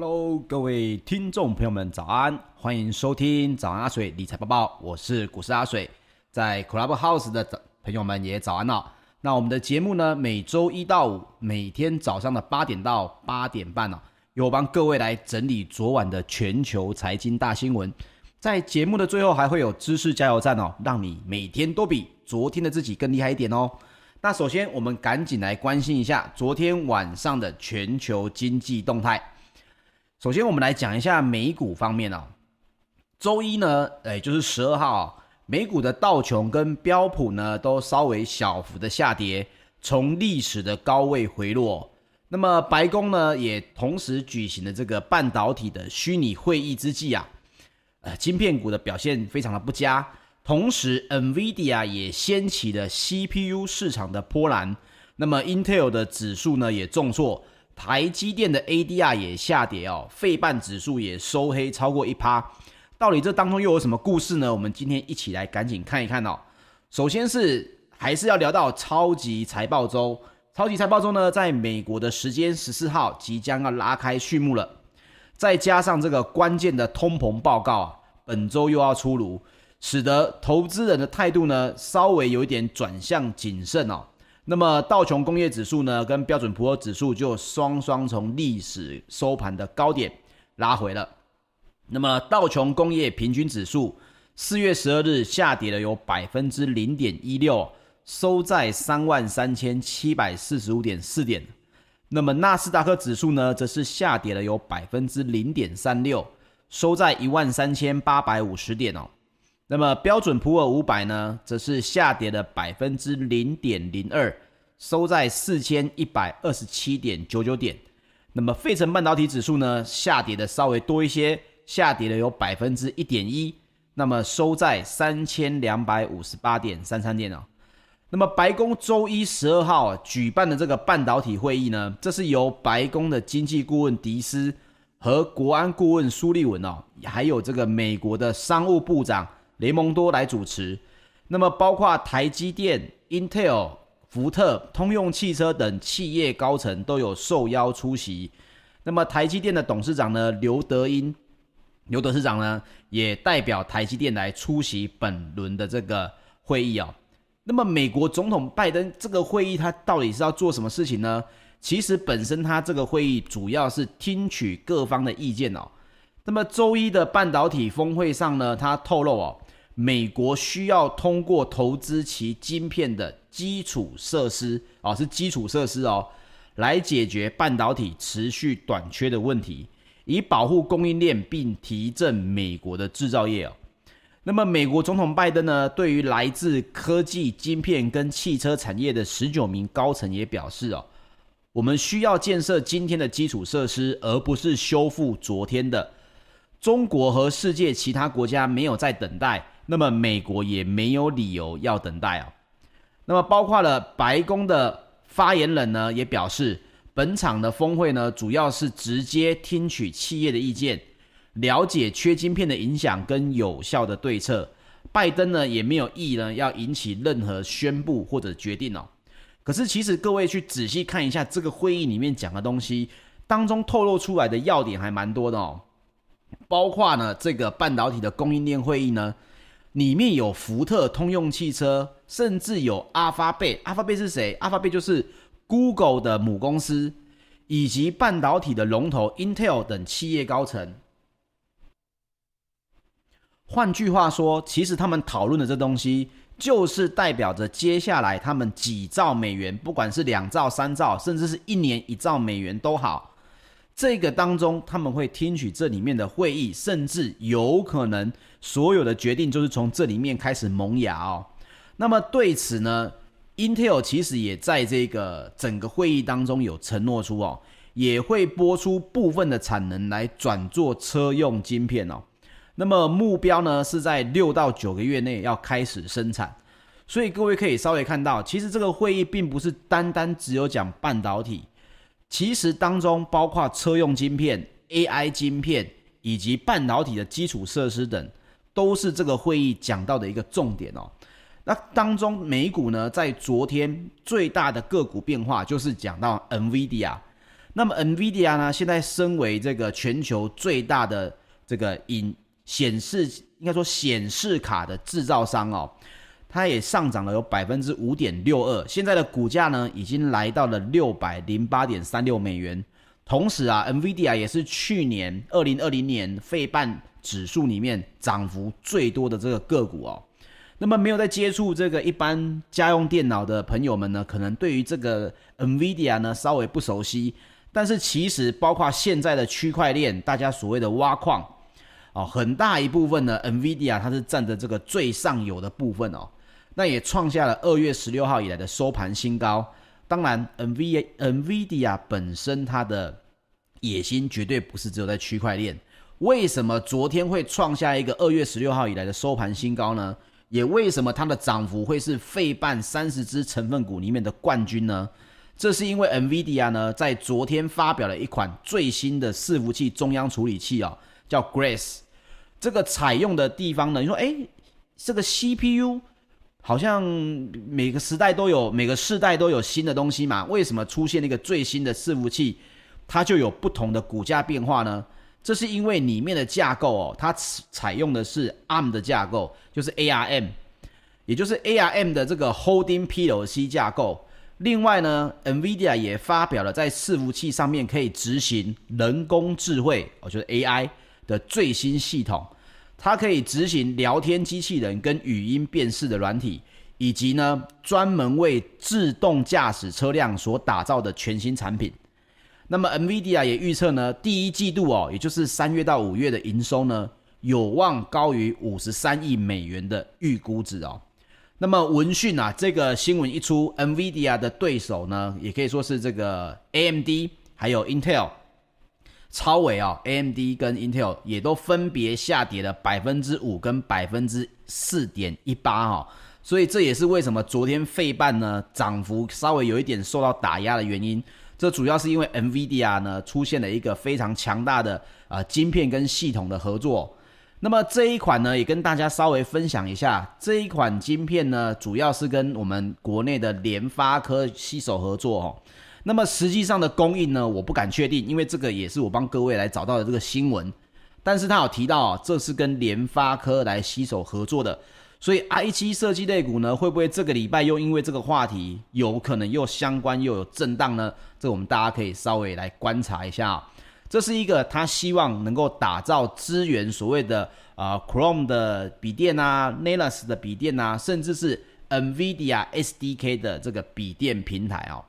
Hello，各位听众朋友们，早安！欢迎收听早安阿水理财播报，我是股市阿水，在 Clubhouse 的朋友们也早安了。那我们的节目呢，每周一到五，每天早上的八点到八点半呢，有帮各位来整理昨晚的全球财经大新闻。在节目的最后，还会有知识加油站哦，让你每天都比昨天的自己更厉害一点哦。那首先，我们赶紧来关心一下昨天晚上的全球经济动态。首先，我们来讲一下美股方面哦。周一呢，哎，就是十二号，美股的道琼跟标普呢都稍微小幅的下跌，从历史的高位回落。那么，白宫呢也同时举行了这个半导体的虚拟会议之际啊，呃，晶片股的表现非常的不佳，同时，NVIDIA 也掀起了 CPU 市场的波澜。那么，Intel 的指数呢也重挫。台积电的 ADR 也下跌哦，费半指数也收黑超过一趴，到底这当中又有什么故事呢？我们今天一起来赶紧看一看哦。首先是还是要聊到超级财报周，超级财报周呢，在美国的时间十四号即将要拉开序幕了，再加上这个关键的通膨报告啊，本周又要出炉，使得投资人的态度呢稍微有一点转向谨慎哦。那么道琼工业指数呢，跟标准普尔指数就双双从历史收盘的高点拉回了。那么道琼工业平均指数四月十二日下跌了有百分之零点一六，收在三万三千七百四十五点四点。那么纳斯达克指数呢，则是下跌了有百分之零点三六，收在一万三千八百五十点哦。那么标准普尔五百呢，则是下跌了百分之零点零二，收在四千一百二十七点九九点。那么费城半导体指数呢，下跌的稍微多一些，下跌了有百分之一点一，那么收在三千两百五十八点三三点哦。那么白宫周一十二号举办的这个半导体会议呢，这是由白宫的经济顾问迪斯和国安顾问苏利文哦，还有这个美国的商务部长。雷蒙多来主持，那么包括台积电、Intel、福特、通用汽车等企业高层都有受邀出席。那么台积电的董事长呢，刘德音，刘董事长呢也代表台积电来出席本轮的这个会议哦。那么美国总统拜登这个会议他到底是要做什么事情呢？其实本身他这个会议主要是听取各方的意见哦。那么周一的半导体峰会上呢，他透露哦。美国需要通过投资其晶片的基础设施哦，是基础设施哦，来解决半导体持续短缺的问题，以保护供应链并提振美国的制造业哦。那么，美国总统拜登呢，对于来自科技、晶片跟汽车产业的十九名高层也表示哦，我们需要建设今天的基础设施，而不是修复昨天的。中国和世界其他国家没有在等待。那么美国也没有理由要等待哦。那么包括了白宫的发言人呢，也表示，本场的峰会呢，主要是直接听取企业的意见，了解缺晶片的影响跟有效的对策。拜登呢也没有意呢要引起任何宣布或者决定哦。可是其实各位去仔细看一下这个会议里面讲的东西当中透露出来的要点还蛮多的哦，包括呢这个半导体的供应链会议呢。里面有福特、通用汽车，甚至有阿法贝。阿法贝是谁？阿法贝就是 Google 的母公司，以及半导体的龙头 Intel 等企业高层。换句话说，其实他们讨论的这东西，就是代表着接下来他们几兆美元，不管是两兆、三兆，甚至是一年一兆美元都好。这个当中，他们会听取这里面的会议，甚至有可能所有的决定就是从这里面开始萌芽哦。那么对此呢，Intel 其实也在这个整个会议当中有承诺出哦，也会拨出部分的产能来转做车用晶片哦。那么目标呢是在六到九个月内要开始生产。所以各位可以稍微看到，其实这个会议并不是单单只有讲半导体。其实当中包括车用晶片、AI 晶片以及半导体的基础设施等，都是这个会议讲到的一个重点哦。那当中美股呢，在昨天最大的个股变化就是讲到 NVIDIA。那么 NVIDIA 呢，现在身为这个全球最大的这个影显示，应该说显示卡的制造商哦，它也上涨了有百分之五点六二，现在的股价呢已经来到了六百零八点三六美元。同时啊，NVIDIA 也是去年二零二零年费半指数里面涨幅最多的这个个股哦。那么没有在接触这个一般家用电脑的朋友们呢，可能对于这个 NVIDIA 呢稍微不熟悉。但是其实包括现在的区块链，大家所谓的挖矿哦，很大一部分呢，NVIDIA 它是占着这个最上游的部分哦。那也创下了二月十六号以来的收盘新高。当然，NVIDIA NVIDIA 本身它的野心绝对不是只有在区块链。为什么昨天会创下一个二月十六号以来的收盘新高呢？也为什么它的涨幅会是费半三十只成分股里面的冠军呢？这是因为 NVIDIA 呢在昨天发表了一款最新的伺服器中央处理器哦，叫 Grace。这个采用的地方呢，你说哎，这个 CPU 好像每个时代都有，每个世代都有新的东西嘛？为什么出现那个最新的伺服器，它就有不同的股价变化呢？这是因为里面的架构哦，它采用的是 ARM 的架构，就是 ARM，也就是 ARM 的这个 Holding PLC 架构。另外呢，NVIDIA 也发表了在伺服器上面可以执行人工智慧，哦，就是 AI 的最新系统。它可以执行聊天机器人跟语音辨识的软体，以及呢专门为自动驾驶车辆所打造的全新产品。那么，NVIDIA 也预测呢，第一季度哦，也就是三月到五月的营收呢，有望高于五十三亿美元的预估值哦。那么，闻讯啊，这个新闻一出，NVIDIA 的对手呢，也可以说是这个 AMD 还有 Intel，超微啊，AMD 跟 Intel 也都分别下跌了百分之五跟百分之四点一八哈。所以这也是为什么昨天费半呢涨幅稍微有一点受到打压的原因。这主要是因为 NVIDIA 呢出现了一个非常强大的啊晶片跟系统的合作。那么这一款呢也跟大家稍微分享一下，这一款晶片呢主要是跟我们国内的联发科携手合作哦。那么实际上的供应呢我不敢确定，因为这个也是我帮各位来找到的这个新闻。但是他有提到啊，这是跟联发科来携手合作的。所以 I 七设计类股呢，会不会这个礼拜又因为这个话题，有可能又相关又有震荡呢？这我们大家可以稍微来观察一下。这是一个他希望能够打造资源所谓的啊、呃、Chrome 的笔电啊，Nexus 的笔电啊，甚至是 NVIDIA SDK 的这个笔电平台哦。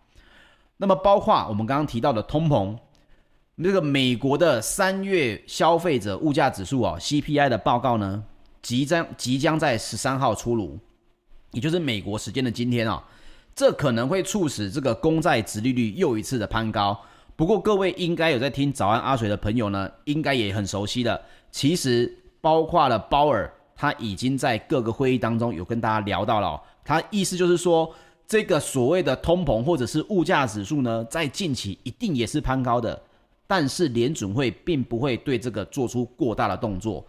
那么包括我们刚刚提到的通膨，这个美国的三月消费者物价指数哦 CPI 的报告呢？即将即将在十三号出炉，也就是美国时间的今天啊，这可能会促使这个公债殖利率又一次的攀高。不过各位应该有在听早安阿水的朋友呢，应该也很熟悉的。其实包括了鲍尔，他已经在各个会议当中有跟大家聊到了，他意思就是说，这个所谓的通膨或者是物价指数呢，在近期一定也是攀高的，但是联准会并不会对这个做出过大的动作。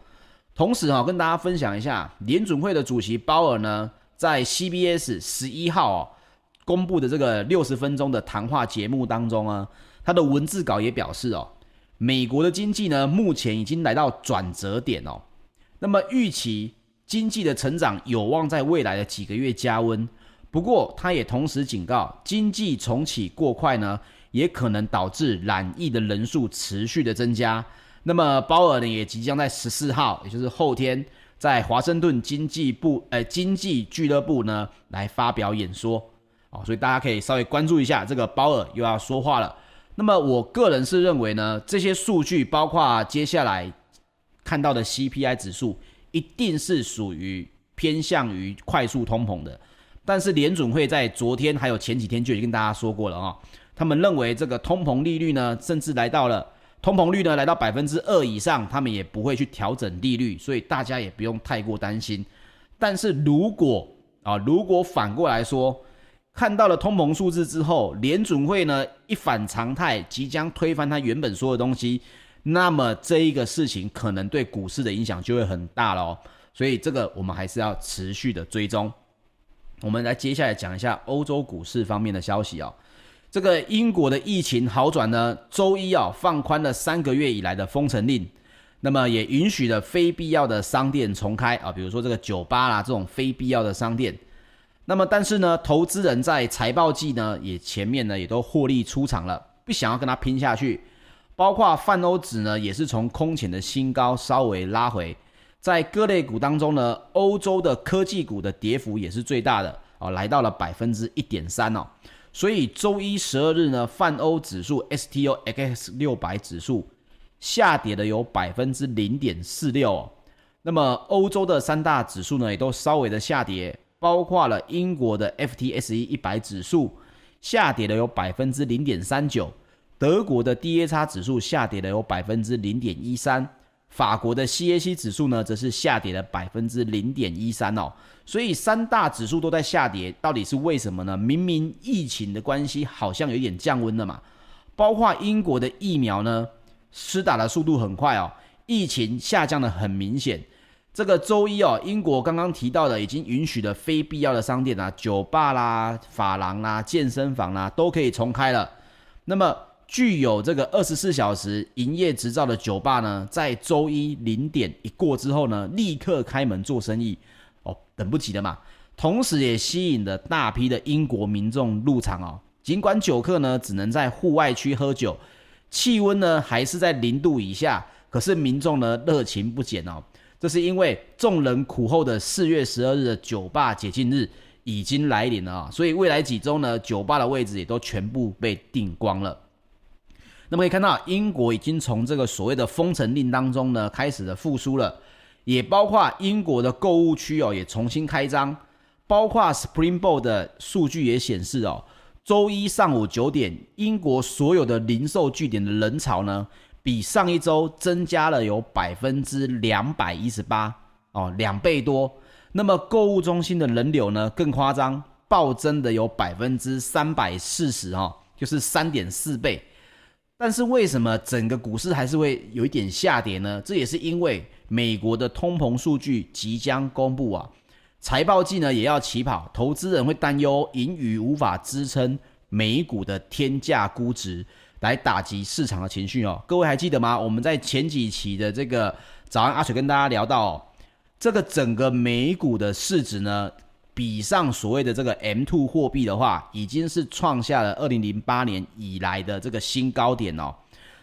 同时哈，跟大家分享一下，联准会的主席鲍尔呢，在 CBS 十一号哦公布的这个六十分钟的谈话节目当中啊，他的文字稿也表示哦，美国的经济呢目前已经来到转折点哦，那么预期经济的成长有望在未来的几个月加温，不过他也同时警告，经济重启过快呢，也可能导致染疫的人数持续的增加。那么鲍尔呢，也即将在十四号，也就是后天，在华盛顿经济部呃经济俱乐部呢来发表演说哦，所以大家可以稍微关注一下这个鲍尔又要说话了。那么我个人是认为呢，这些数据包括接下来看到的 CPI 指数，一定是属于偏向于快速通膨的。但是联准会在昨天还有前几天就已经跟大家说过了啊、哦，他们认为这个通膨利率呢，甚至来到了。通膨率呢来到百分之二以上，他们也不会去调整利率，所以大家也不用太过担心。但是如果啊，如果反过来说，看到了通膨数字之后，联准会呢一反常态，即将推翻他原本说的东西，那么这一个事情可能对股市的影响就会很大了哦。所以这个我们还是要持续的追踪。我们来接下来讲一下欧洲股市方面的消息哦。这个英国的疫情好转呢，周一啊放宽了三个月以来的封城令，那么也允许了非必要的商店重开啊，比如说这个酒吧啦这种非必要的商店。那么但是呢，投资人在财报季呢也前面呢也都获利出场了，不想要跟他拼下去。包括泛欧指呢，也是从空前的新高稍微拉回。在各类股当中呢，欧洲的科技股的跌幅也是最大的哦，来到了百分之一点三哦。所以周一十二日呢，泛欧指数 STOXX 六百指数下跌了有百分之零点四六哦。那么欧洲的三大指数呢，也都稍微的下跌，包括了英国的 FTSE 一百指数下跌了有百分之零点三九。德国的 DAX 指数下跌了有百分之零点一三，法国的 CAC 指数呢则是下跌了百分之零点一三哦，所以三大指数都在下跌，到底是为什么呢？明明疫情的关系好像有一点降温了嘛，包括英国的疫苗呢，施打的速度很快哦，疫情下降的很明显。这个周一哦，英国刚刚提到的已经允许了非必要的商店啊，酒吧啦、发廊啦、健身房啦都可以重开了，那么。具有这个二十四小时营业执照的酒吧呢，在周一零点一过之后呢，立刻开门做生意，哦，等不及了嘛。同时也吸引了大批的英国民众入场哦。尽管酒客呢只能在户外区喝酒，气温呢还是在零度以下，可是民众呢热情不减哦。这是因为众人苦候的四月十二日的酒吧解禁日已经来临了啊，所以未来几周呢，酒吧的位置也都全部被订光了。那么可以看到，英国已经从这个所谓的封城令当中呢，开始的复苏了，也包括英国的购物区哦，也重新开张，包括 Springboard 的数据也显示哦，周一上午九点，英国所有的零售据点的人潮呢，比上一周增加了有百分之两百一十八哦，两倍多。那么购物中心的人流呢，更夸张，暴增的有百分之三百四十哦，就是三点四倍。但是为什么整个股市还是会有一点下跌呢？这也是因为美国的通膨数据即将公布啊，财报季呢也要起跑，投资人会担忧盈余无法支撑美股的天价估值，来打击市场的情绪哦。各位还记得吗？我们在前几期的这个早安阿水跟大家聊到哦，这个整个美股的市值呢。比上所谓的这个 M2 货币的话，已经是创下了二零零八年以来的这个新高点哦。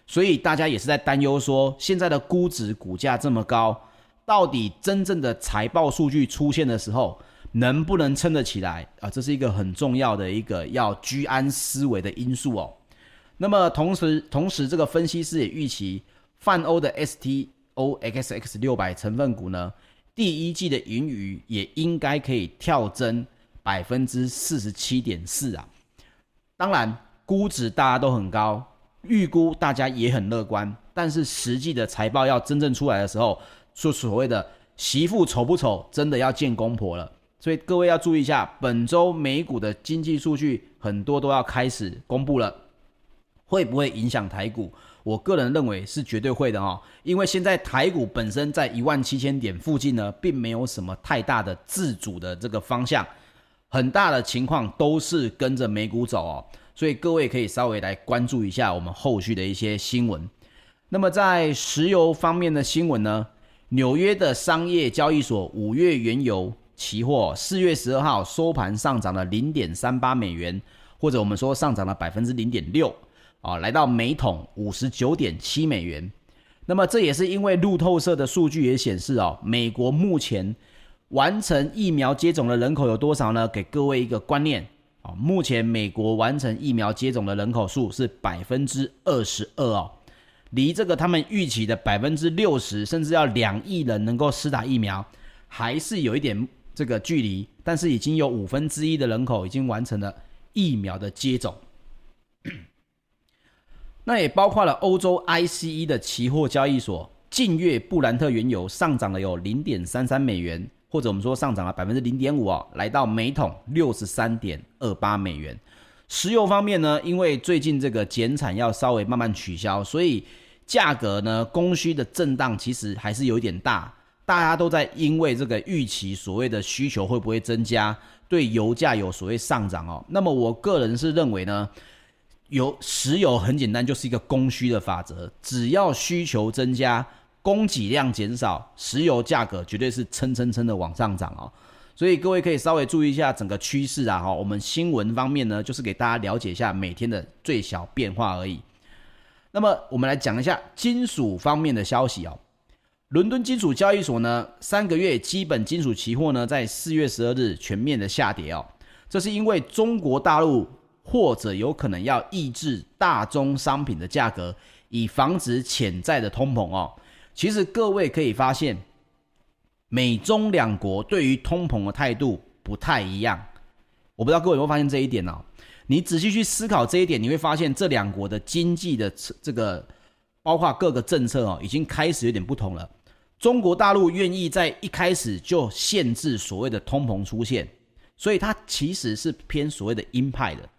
所以大家也是在担忧说，现在的估值股价这么高，到底真正的财报数据出现的时候，能不能撑得起来啊？这是一个很重要的一个要居安思危的因素哦。那么同时，同时这个分析师也预期，泛欧的 STOXX 六百成分股呢，第一季的盈余也应该可以跳增百分之四十七点四啊！当然，估值大家都很高，预估大家也很乐观，但是实际的财报要真正出来的时候，说所谓的媳妇丑不丑，真的要见公婆了。所以各位要注意一下，本周美股的经济数据很多都要开始公布了，会不会影响台股？我个人认为是绝对会的哦，因为现在台股本身在一万七千点附近呢，并没有什么太大的自主的这个方向，很大的情况都是跟着美股走哦，所以各位可以稍微来关注一下我们后续的一些新闻。那么在石油方面的新闻呢，纽约的商业交易所五月原油期货四月十二号收盘上涨了零点三八美元，或者我们说上涨了百分之零点六。啊，来到每桶五十九点七美元。那么这也是因为路透社的数据也显示哦，美国目前完成疫苗接种的人口有多少呢？给各位一个观念啊，目前美国完成疫苗接种的人口数是百分之二十二哦，离这个他们预期的百分之六十，甚至要两亿人能够施打疫苗，还是有一点这个距离。但是已经有五分之一的人口已经完成了疫苗的接种。那也包括了欧洲 ICE 的期货交易所，近月布兰特原油上涨了有零点三三美元，或者我们说上涨了百分之零点五哦，来到每桶六十三点二八美元。石油方面呢，因为最近这个减产要稍微慢慢取消，所以价格呢供需的震荡其实还是有一点大，大家都在因为这个预期所谓的需求会不会增加，对油价有所谓上涨哦。那么我个人是认为呢。有石油很简单，就是一个供需的法则，只要需求增加，供给量减少，石油价格绝对是蹭蹭蹭的往上涨哦。所以各位可以稍微注意一下整个趋势啊哈。我们新闻方面呢，就是给大家了解一下每天的最小变化而已。那么我们来讲一下金属方面的消息哦。伦敦金属交易所呢，三个月基本金属期货呢，在四月十二日全面的下跌哦。这是因为中国大陆。或者有可能要抑制大宗商品的价格，以防止潜在的通膨哦。其实各位可以发现，美中两国对于通膨的态度不太一样。我不知道各位有没有发现这一点哦？你仔细去思考这一点，你会发现这两国的经济的这个，包括各个政策哦，已经开始有点不同了。中国大陆愿意在一开始就限制所谓的通膨出现，所以它其实是偏所谓的鹰派的。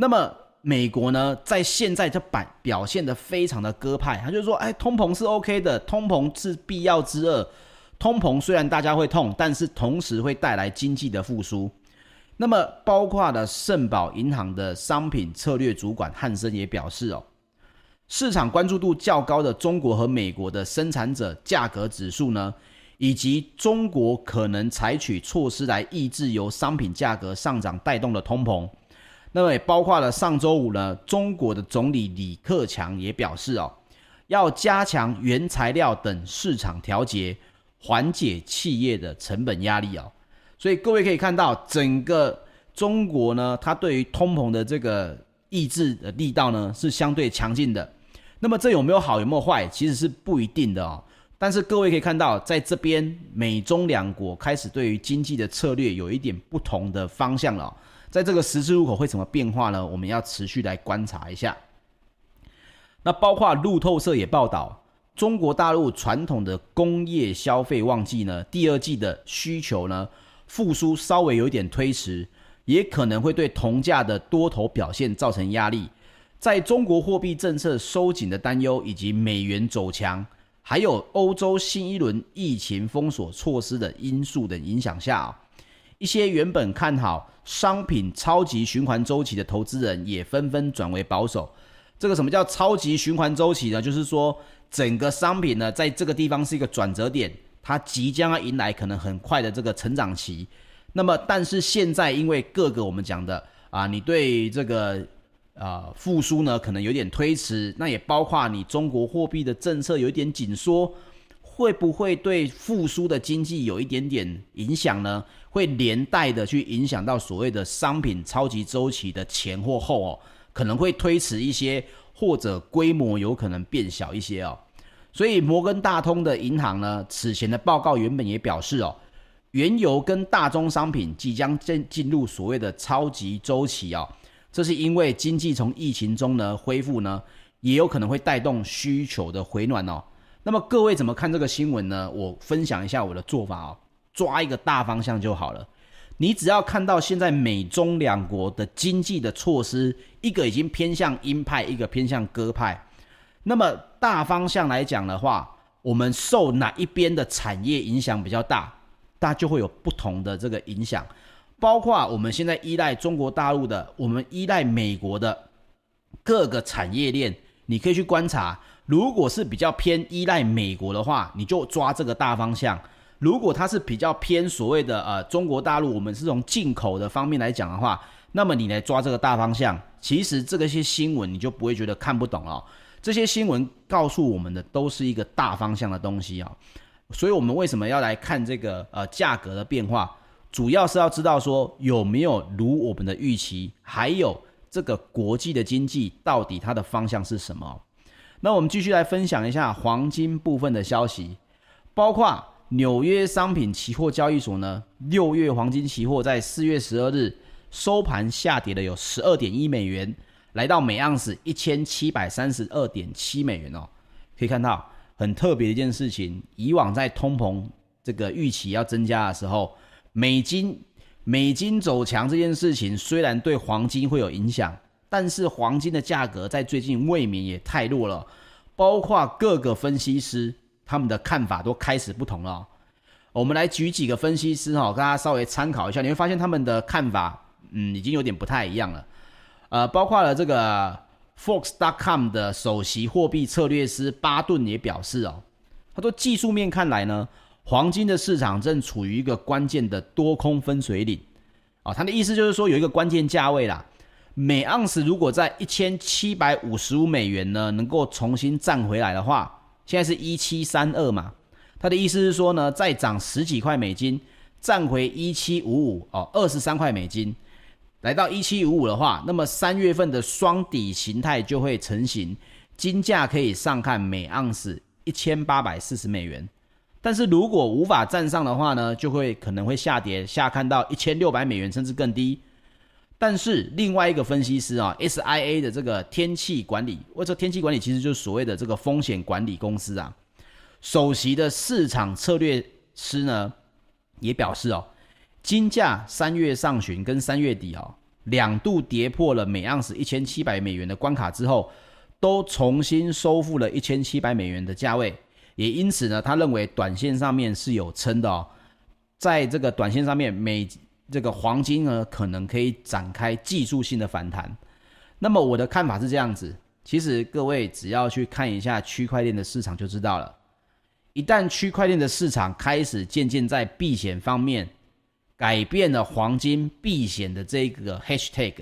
那么美国呢，在现在这版表现得非常的鸽派，他就说，哎，通膨是 OK 的，通膨是必要之恶。通膨虽然大家会痛，但是同时会带来经济的复苏。那么，包括了盛宝银行的商品策略主管汉森也表示，哦，市场关注度较高的中国和美国的生产者价格指数呢，以及中国可能采取措施来抑制由商品价格上涨带动的通膨。那么也包括了上周五呢，中国的总理李克强也表示哦，要加强原材料等市场调节，缓解企业的成本压力哦。所以各位可以看到，整个中国呢，它对于通膨的这个抑制的力道呢，是相对强劲的。那么这有没有好，有没有坏，其实是不一定的哦。但是各位可以看到，在这边美中两国开始对于经济的策略有一点不同的方向了。在这个十字路口会怎么变化呢？我们要持续来观察一下。那包括路透社也报道，中国大陆传统的工业消费旺季呢，第二季的需求呢复苏稍微有一点推迟，也可能会对铜价的多头表现造成压力。在中国货币政策收紧的担忧，以及美元走强，还有欧洲新一轮疫情封锁措施的因素等影响下啊。一些原本看好商品超级循环周期的投资人也纷纷转为保守。这个什么叫超级循环周期呢？就是说整个商品呢，在这个地方是一个转折点，它即将要迎来可能很快的这个成长期。那么，但是现在因为各个我们讲的啊，你对这个啊复苏呢可能有点推迟，那也包括你中国货币的政策有一点紧缩。会不会对复苏的经济有一点点影响呢？会连带的去影响到所谓的商品超级周期的前或后哦，可能会推迟一些，或者规模有可能变小一些哦。所以摩根大通的银行呢，此前的报告原本也表示哦，原油跟大宗商品即将进进入所谓的超级周期哦，这是因为经济从疫情中呢恢复呢，也有可能会带动需求的回暖哦。那么各位怎么看这个新闻呢？我分享一下我的做法哦，抓一个大方向就好了。你只要看到现在美中两国的经济的措施，一个已经偏向鹰派，一个偏向鸽派。那么大方向来讲的话，我们受哪一边的产业影响比较大，大家就会有不同的这个影响。包括我们现在依赖中国大陆的，我们依赖美国的各个产业链，你可以去观察。如果是比较偏依赖美国的话，你就抓这个大方向；如果它是比较偏所谓的呃中国大陆，我们是从进口的方面来讲的话，那么你来抓这个大方向。其实这个些新闻你就不会觉得看不懂了。这些新闻告诉我们的都是一个大方向的东西啊。所以我们为什么要来看这个呃价格的变化？主要是要知道说有没有如我们的预期，还有这个国际的经济到底它的方向是什么？那我们继续来分享一下黄金部分的消息，包括纽约商品期货交易所呢，六月黄金期货在四月十二日收盘下跌了有十二点一美元，来到每盎司一千七百三十二点七美元哦。可以看到很特别的一件事情，以往在通膨这个预期要增加的时候，美金美金走强这件事情虽然对黄金会有影响。但是黄金的价格在最近未免也太弱了，包括各个分析师他们的看法都开始不同了。我们来举几个分析师哈，大家稍微参考一下，你会发现他们的看法，嗯，已经有点不太一样了。呃，包括了这个 Forex.com 的首席货币策略师巴顿也表示哦，他说技术面看来呢，黄金的市场正处于一个关键的多空分水岭。啊，他的意思就是说有一个关键价位啦，每盎司如果在一千七百五十五美元呢，能够重新站回来的话，现在是一七三二嘛，他的意思是说呢，再涨十几块美金，站回一七五五哦，二十三块美金，来到一七五五的话，那么三月份的双底形态就会成型，金价可以上看每盎司一千八百四十美元。但是如果无法站上的话呢，就会可能会下跌，下看到一千六百美元甚至更低。但是另外一个分析师啊，SIA 的这个天气管理，或者天气管理其实就是所谓的这个风险管理公司啊，首席的市场策略师呢也表示哦，金价三月上旬跟三月底哦两度跌破了每盎司一千七百美元的关卡之后，都重新收复了一千七百美元的价位。也因此呢，他认为短线上面是有撑的哦，在这个短线上面，每这个黄金呢可能可以展开技术性的反弹。那么我的看法是这样子，其实各位只要去看一下区块链的市场就知道了。一旦区块链的市场开始渐渐在避险方面改变了黄金避险的这个 hashtag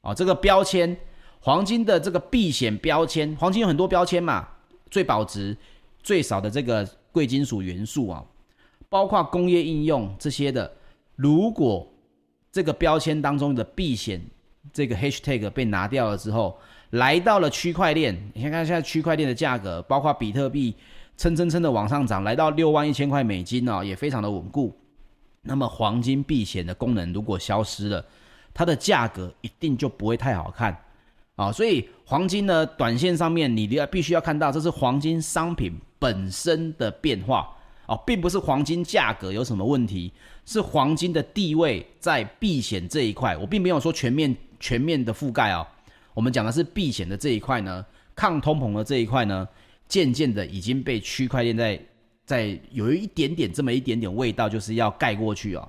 哦，这个标签，黄金的这个避险标签，黄金有很多标签嘛，最保值。最少的这个贵金属元素啊，包括工业应用这些的，如果这个标签当中的避险这个 hashtag 被拿掉了之后，来到了区块链，你看看现在区块链的价格，包括比特币蹭蹭蹭的往上涨，来到六万一千块美金哦，也非常的稳固。那么黄金避险的功能如果消失了，它的价格一定就不会太好看。啊，所以黄金呢，短线上面你要必须要看到，这是黄金商品本身的变化哦，并不是黄金价格有什么问题，是黄金的地位在避险这一块。我并没有说全面全面的覆盖哦，我们讲的是避险的这一块呢，抗通膨的这一块呢，渐渐的已经被区块链在在有一点点这么一点点味道，就是要盖过去哦。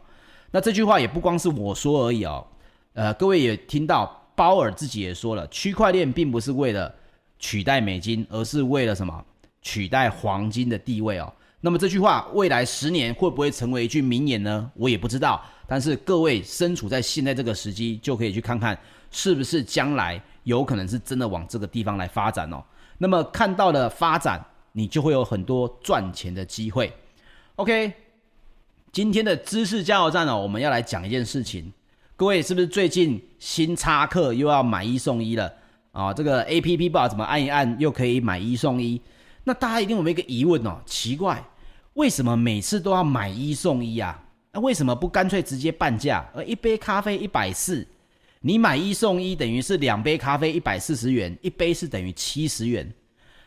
那这句话也不光是我说而已哦，呃，各位也听到。鲍尔自己也说了，区块链并不是为了取代美金，而是为了什么？取代黄金的地位哦。那么这句话未来十年会不会成为一句名言呢？我也不知道。但是各位身处在现在这个时机，就可以去看看是不是将来有可能是真的往这个地方来发展哦。那么看到了发展，你就会有很多赚钱的机会。OK，今天的知识加油站呢，我们要来讲一件事情。各位是不是最近新插课又要买一送一了啊、这个 A P P 不知道怎么按一按又可以买一送一？那大家一定有没有一个疑问哦？奇怪，为什么每次都要买一送一啊？那为什么不干脆直接半价？而，一杯咖啡一百四，你买一送一等于是两杯咖啡一百四十元，一杯是等于七十元，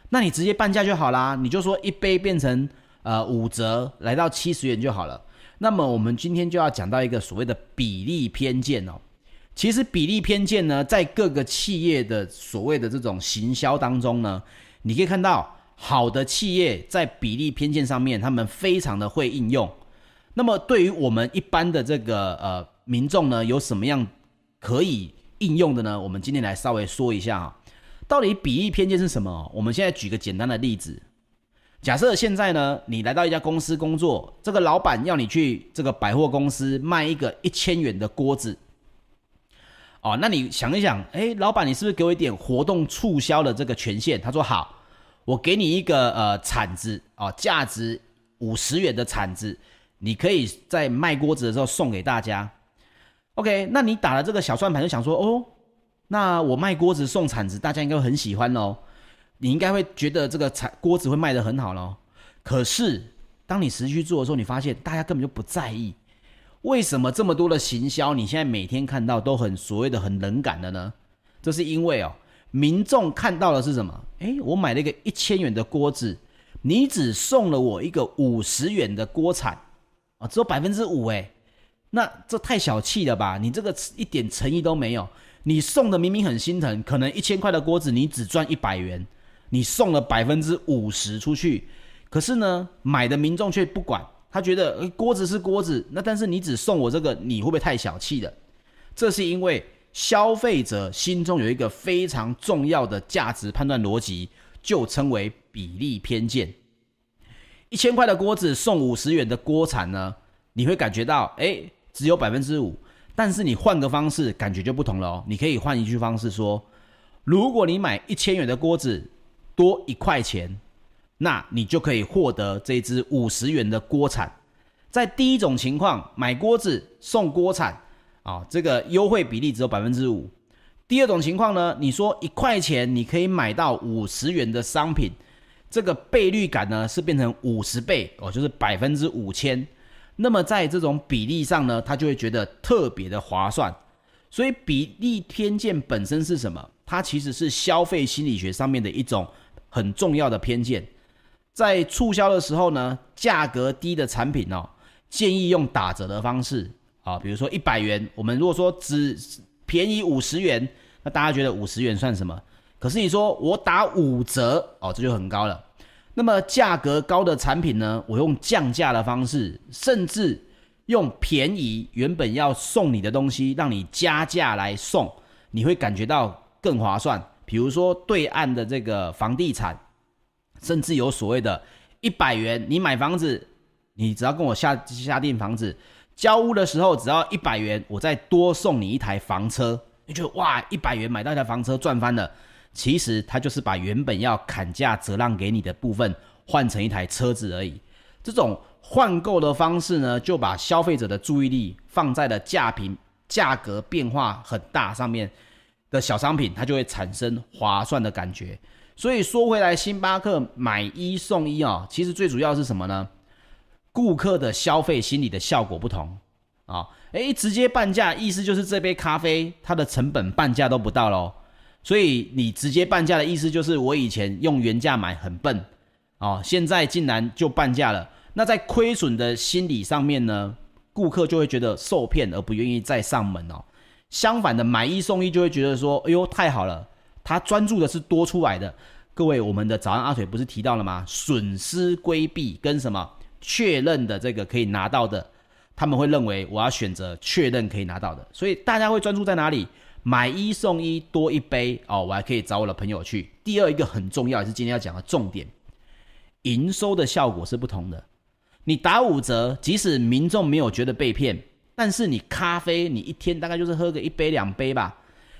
那你直接半价就好啦，你就说一杯变成呃五折，来到七十元就好了。那么我们今天就要讲到一个所谓的比例偏见哦。其实比例偏见呢，在各个企业的所谓的这种行销当中呢，你可以看到好的企业在比例偏见上面，他们非常的会应用。那么对于我们一般的这个呃民众呢，有什么样可以应用的呢？我们今天来稍微说一下啊，到底比例偏见是什么？我们现在举个简单的例子。假设现在呢，你来到一家公司工作，这个老板要你去这个百货公司卖一个一千元的锅子，哦，那你想一想，诶，老板，你是不是给我一点活动促销的这个权限？他说好，我给你一个呃铲子哦，价值五十元的铲子，你可以在卖锅子的时候送给大家。OK，那你打了这个小算盘就想说，哦，那我卖锅子送铲子，大家应该会很喜欢哦。你应该会觉得这个铲锅子会卖得很好咯。可是当你实际去做的时候，你发现大家根本就不在意。为什么这么多的行销，你现在每天看到都很所谓的很冷感的呢？这是因为哦，民众看到的是什么？诶，我买了一个一千元的锅子，你只送了我一个五十元的锅铲啊，只有百分之五诶，那这太小气了吧？你这个一点诚意都没有。你送的明明很心疼，可能一千块的锅子你只赚一百元。你送了百分之五十出去，可是呢，买的民众却不管，他觉得锅子是锅子，那但是你只送我这个，你会不会太小气了？这是因为消费者心中有一个非常重要的价值判断逻辑，就称为比例偏见。一千块的锅子送五十元的锅铲呢，你会感觉到，哎，只有百分之五。但是你换个方式，感觉就不同了哦。你可以换一句方式说：如果你买一千元的锅子多一块钱，那你就可以获得这只五十元的锅铲。在第一种情况，买锅子送锅铲啊，这个优惠比例只有百分之五。第二种情况呢，你说一块钱你可以买到五十元的商品，这个倍率感呢是变成五十倍哦，就是百分之五千。那么在这种比例上呢，他就会觉得特别的划算。所以比例偏见本身是什么？它其实是消费心理学上面的一种很重要的偏见。在促销的时候呢，价格低的产品哦，建议用打折的方式啊，比如说一百元，我们如果说只便宜五十元，那大家觉得五十元算什么？可是你说我打五折哦，这就很高了。那么价格高的产品呢，我用降价的方式，甚至用便宜原本要送你的东西，让你加价来送，你会感觉到更划算。比如说对岸的这个房地产，甚至有所谓的一百元，你买房子，你只要跟我下下订房子，交屋的时候只要一百元，我再多送你一台房车，你觉得哇，一百元买到一台房车赚翻了。其实他就是把原本要砍价折让给你的部分换成一台车子而已。这种换购的方式呢，就把消费者的注意力放在了价品价格变化很大上面的小商品，它就会产生划算的感觉。所以说回来，星巴克买一送一啊，其实最主要是什么呢？顾客的消费心理的效果不同啊。诶，直接半价，意思就是这杯咖啡它的成本半价都不到喽。所以你直接半价的意思就是，我以前用原价买很笨，哦，现在竟然就半价了。那在亏损的心理上面呢，顾客就会觉得受骗而不愿意再上门哦。相反的，买一送一就会觉得说，哎呦，太好了，他专注的是多出来的。各位，我们的早安阿水不是提到了吗？损失规避跟什么确认的这个可以拿到的，他们会认为我要选择确认可以拿到的。所以大家会专注在哪里？买一送一多一杯哦，我还可以找我的朋友去。第二一个很重要，也是今天要讲的重点，营收的效果是不同的。你打五折，即使民众没有觉得被骗，但是你咖啡你一天大概就是喝个一杯两杯吧。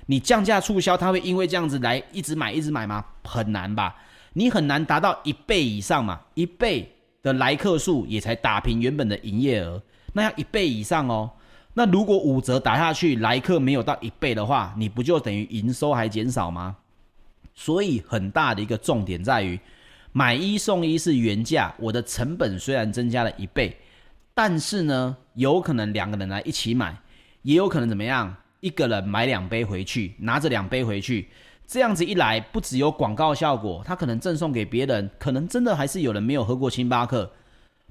你降价促销，他会因为这样子来一直买一直买吗？很难吧？你很难达到一倍以上嘛，一倍的来客数也才打平原本的营业额，那要一倍以上哦。那如果五折打下去，来客没有到一倍的话，你不就等于营收还减少吗？所以很大的一个重点在于，买一送一是原价，我的成本虽然增加了一倍，但是呢，有可能两个人来一起买，也有可能怎么样，一个人买两杯回去，拿着两杯回去，这样子一来，不只有广告效果，他可能赠送给别人，可能真的还是有人没有喝过星巴克。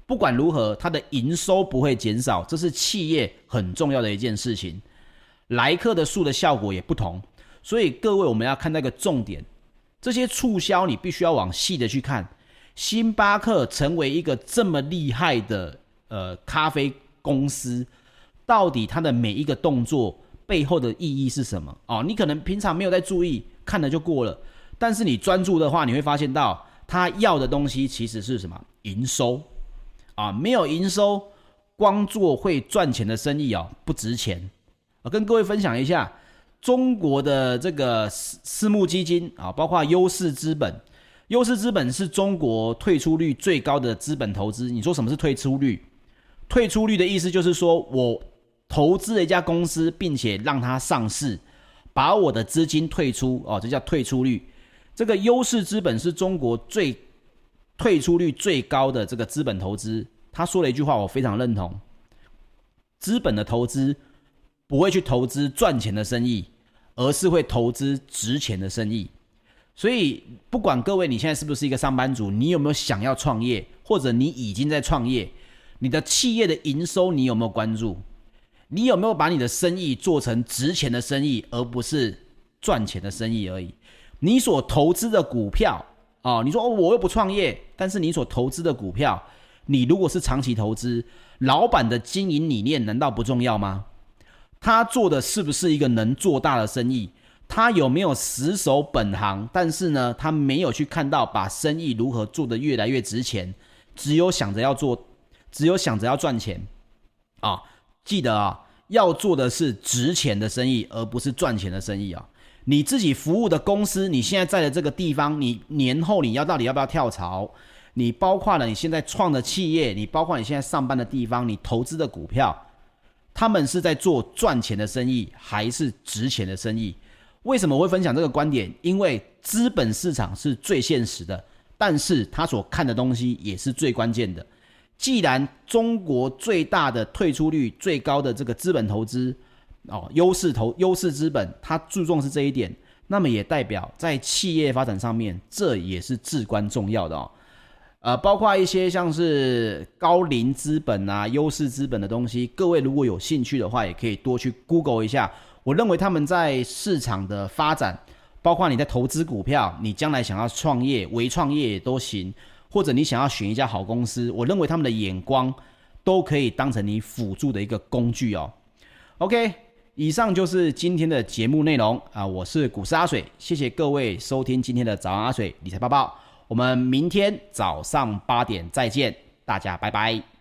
不管如何，它的营收不会减少，这是企业很重要的一件事情。来客的数的效果也不同，所以各位我们要看那个重点。这些促销你必须要往细的去看。星巴克成为一个这么厉害的呃咖啡公司，到底它的每一个动作背后的意义是什么？哦，你可能平常没有在注意，看了就过了。但是你专注的话，你会发现到他要的东西其实是什么？营收。啊，没有营收，光做会赚钱的生意啊，不值钱。我跟各位分享一下，中国的这个私私募基金啊，包括优势资本，优势资本是中国退出率最高的资本投资。你说什么是退出率？退出率的意思就是说我投资了一家公司，并且让它上市，把我的资金退出哦，这叫退出率。这个优势资本是中国最。退出率最高的这个资本投资，他说了一句话，我非常认同：资本的投资不会去投资赚钱的生意，而是会投资值钱的生意。所以，不管各位你现在是不是一个上班族，你有没有想要创业，或者你已经在创业，你的企业的营收你有没有关注？你有没有把你的生意做成值钱的生意，而不是赚钱的生意而已？你所投资的股票。哦，你说哦，我又不创业，但是你所投资的股票，你如果是长期投资，老板的经营理念难道不重要吗？他做的是不是一个能做大的生意？他有没有死守本行？但是呢，他没有去看到把生意如何做得越来越值钱，只有想着要做，只有想着要赚钱啊！记得啊，要做的是值钱的生意，而不是赚钱的生意啊！你自己服务的公司，你现在在的这个地方，你年后你要到底要不要跳槽？你包括了你现在创的企业，你包括你现在上班的地方，你投资的股票，他们是在做赚钱的生意，还是值钱的生意？为什么会分享这个观点？因为资本市场是最现实的，但是他所看的东西也是最关键的。既然中国最大的退出率最高的这个资本投资，哦，优势投优势资本，它注重是这一点，那么也代表在企业发展上面，这也是至关重要的哦。呃，包括一些像是高龄资本啊、优势资本的东西，各位如果有兴趣的话，也可以多去 Google 一下。我认为他们在市场的发展，包括你在投资股票，你将来想要创业、微创业也都行，或者你想要选一家好公司，我认为他们的眼光都可以当成你辅助的一个工具哦。OK，以上就是今天的节目内容啊，我是股市阿水，谢谢各位收听今天的早安阿水理财报报，我们明天早上八点再见，大家拜拜。